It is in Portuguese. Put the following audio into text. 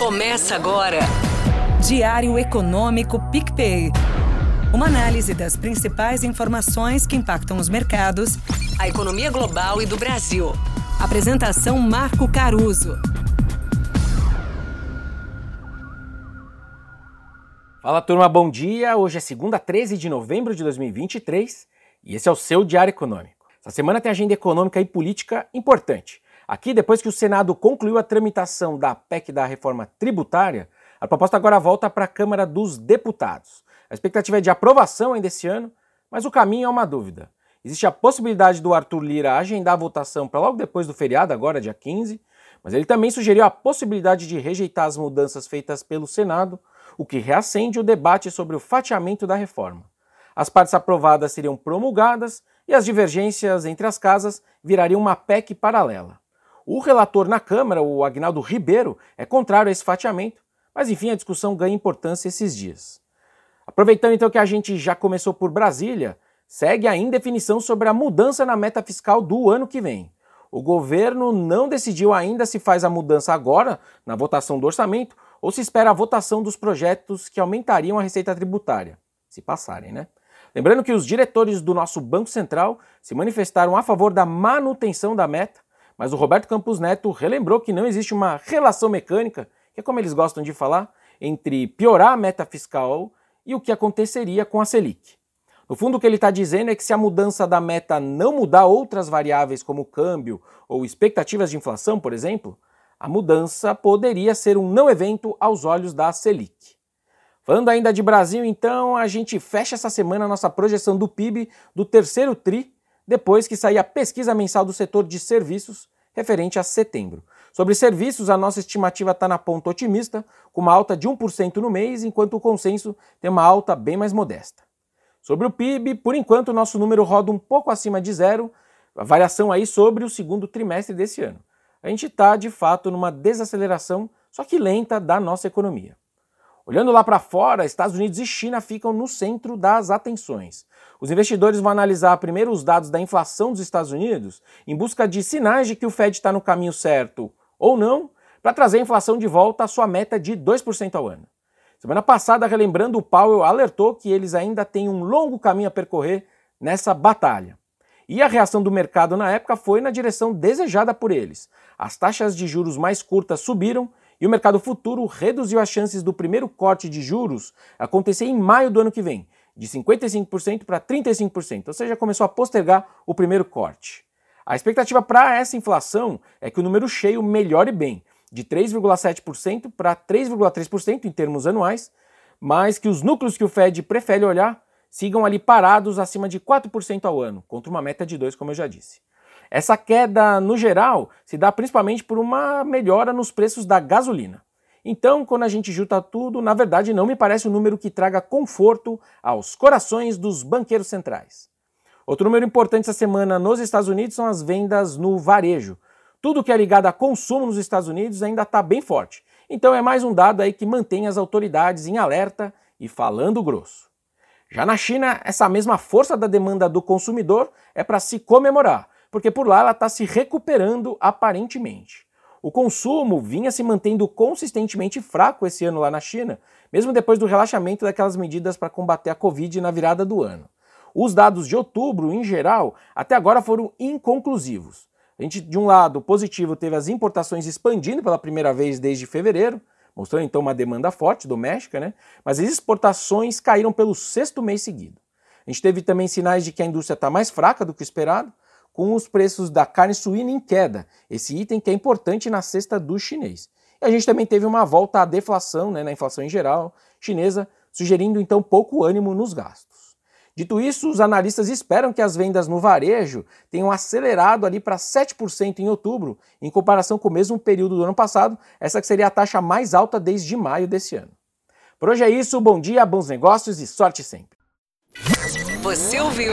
Começa agora. Diário Econômico PicPay. Uma análise das principais informações que impactam os mercados, a economia global e do Brasil. Apresentação Marco Caruso. Fala turma, bom dia. Hoje é segunda, 13 de novembro de 2023 e esse é o seu Diário Econômico. Essa semana tem agenda econômica e política importante. Aqui, depois que o Senado concluiu a tramitação da PEC da reforma tributária, a proposta agora volta para a Câmara dos Deputados. A expectativa é de aprovação ainda esse ano, mas o caminho é uma dúvida. Existe a possibilidade do Arthur Lira agendar a votação para logo depois do feriado, agora dia 15, mas ele também sugeriu a possibilidade de rejeitar as mudanças feitas pelo Senado, o que reacende o debate sobre o fatiamento da reforma. As partes aprovadas seriam promulgadas e as divergências entre as casas virariam uma PEC paralela. O relator na Câmara, o Agnaldo Ribeiro, é contrário a esse fatiamento, mas enfim, a discussão ganha importância esses dias. Aproveitando então que a gente já começou por Brasília, segue a indefinição sobre a mudança na meta fiscal do ano que vem. O governo não decidiu ainda se faz a mudança agora, na votação do orçamento, ou se espera a votação dos projetos que aumentariam a receita tributária, se passarem, né? Lembrando que os diretores do nosso Banco Central se manifestaram a favor da manutenção da meta mas o Roberto Campos Neto relembrou que não existe uma relação mecânica, que é como eles gostam de falar, entre piorar a meta fiscal e o que aconteceria com a Selic. No fundo, o que ele está dizendo é que se a mudança da meta não mudar outras variáveis como câmbio ou expectativas de inflação, por exemplo, a mudança poderia ser um não evento aos olhos da Selic. Falando ainda de Brasil, então, a gente fecha essa semana a nossa projeção do PIB do terceiro TRI depois que sair a pesquisa mensal do setor de serviços referente a setembro. Sobre serviços, a nossa estimativa está na ponta otimista, com uma alta de 1% no mês, enquanto o consenso tem uma alta bem mais modesta. Sobre o PIB, por enquanto o nosso número roda um pouco acima de zero, a variação aí sobre o segundo trimestre desse ano. A gente está, de fato, numa desaceleração, só que lenta, da nossa economia. Olhando lá para fora, Estados Unidos e China ficam no centro das atenções. Os investidores vão analisar primeiro os dados da inflação dos Estados Unidos, em busca de sinais de que o Fed está no caminho certo ou não, para trazer a inflação de volta à sua meta de 2% ao ano. Semana passada, relembrando, o Powell alertou que eles ainda têm um longo caminho a percorrer nessa batalha. E a reação do mercado na época foi na direção desejada por eles. As taxas de juros mais curtas subiram e o mercado futuro reduziu as chances do primeiro corte de juros acontecer em maio do ano que vem, de 55% para 35%, ou seja, começou a postergar o primeiro corte. A expectativa para essa inflação é que o número cheio melhore bem, de 3,7% para 3,3% em termos anuais, mas que os núcleos que o Fed prefere olhar sigam ali parados acima de 4% ao ano, contra uma meta de 2%, como eu já disse. Essa queda, no geral, se dá principalmente por uma melhora nos preços da gasolina. Então, quando a gente junta tudo, na verdade não me parece um número que traga conforto aos corações dos banqueiros centrais. Outro número importante essa semana nos Estados Unidos são as vendas no varejo. Tudo que é ligado a consumo nos Estados Unidos ainda está bem forte. Então é mais um dado aí que mantém as autoridades em alerta e falando grosso. Já na China, essa mesma força da demanda do consumidor é para se comemorar, porque por lá ela está se recuperando aparentemente. O consumo vinha se mantendo consistentemente fraco esse ano lá na China, mesmo depois do relaxamento daquelas medidas para combater a Covid na virada do ano. Os dados de outubro, em geral, até agora foram inconclusivos. A gente, de um lado, positivo, teve as importações expandindo pela primeira vez desde fevereiro, mostrando então uma demanda forte doméstica, né? Mas as exportações caíram pelo sexto mês seguido. A gente teve também sinais de que a indústria está mais fraca do que esperado, com os preços da carne suína em queda, esse item que é importante na cesta do chinês. E a gente também teve uma volta à deflação, né, na inflação em geral chinesa, sugerindo então pouco ânimo nos gastos. Dito isso, os analistas esperam que as vendas no varejo tenham acelerado ali para 7% em outubro, em comparação com o mesmo período do ano passado, essa que seria a taxa mais alta desde maio desse ano. Por hoje é isso, bom dia, bons negócios e sorte sempre. Você ouviu?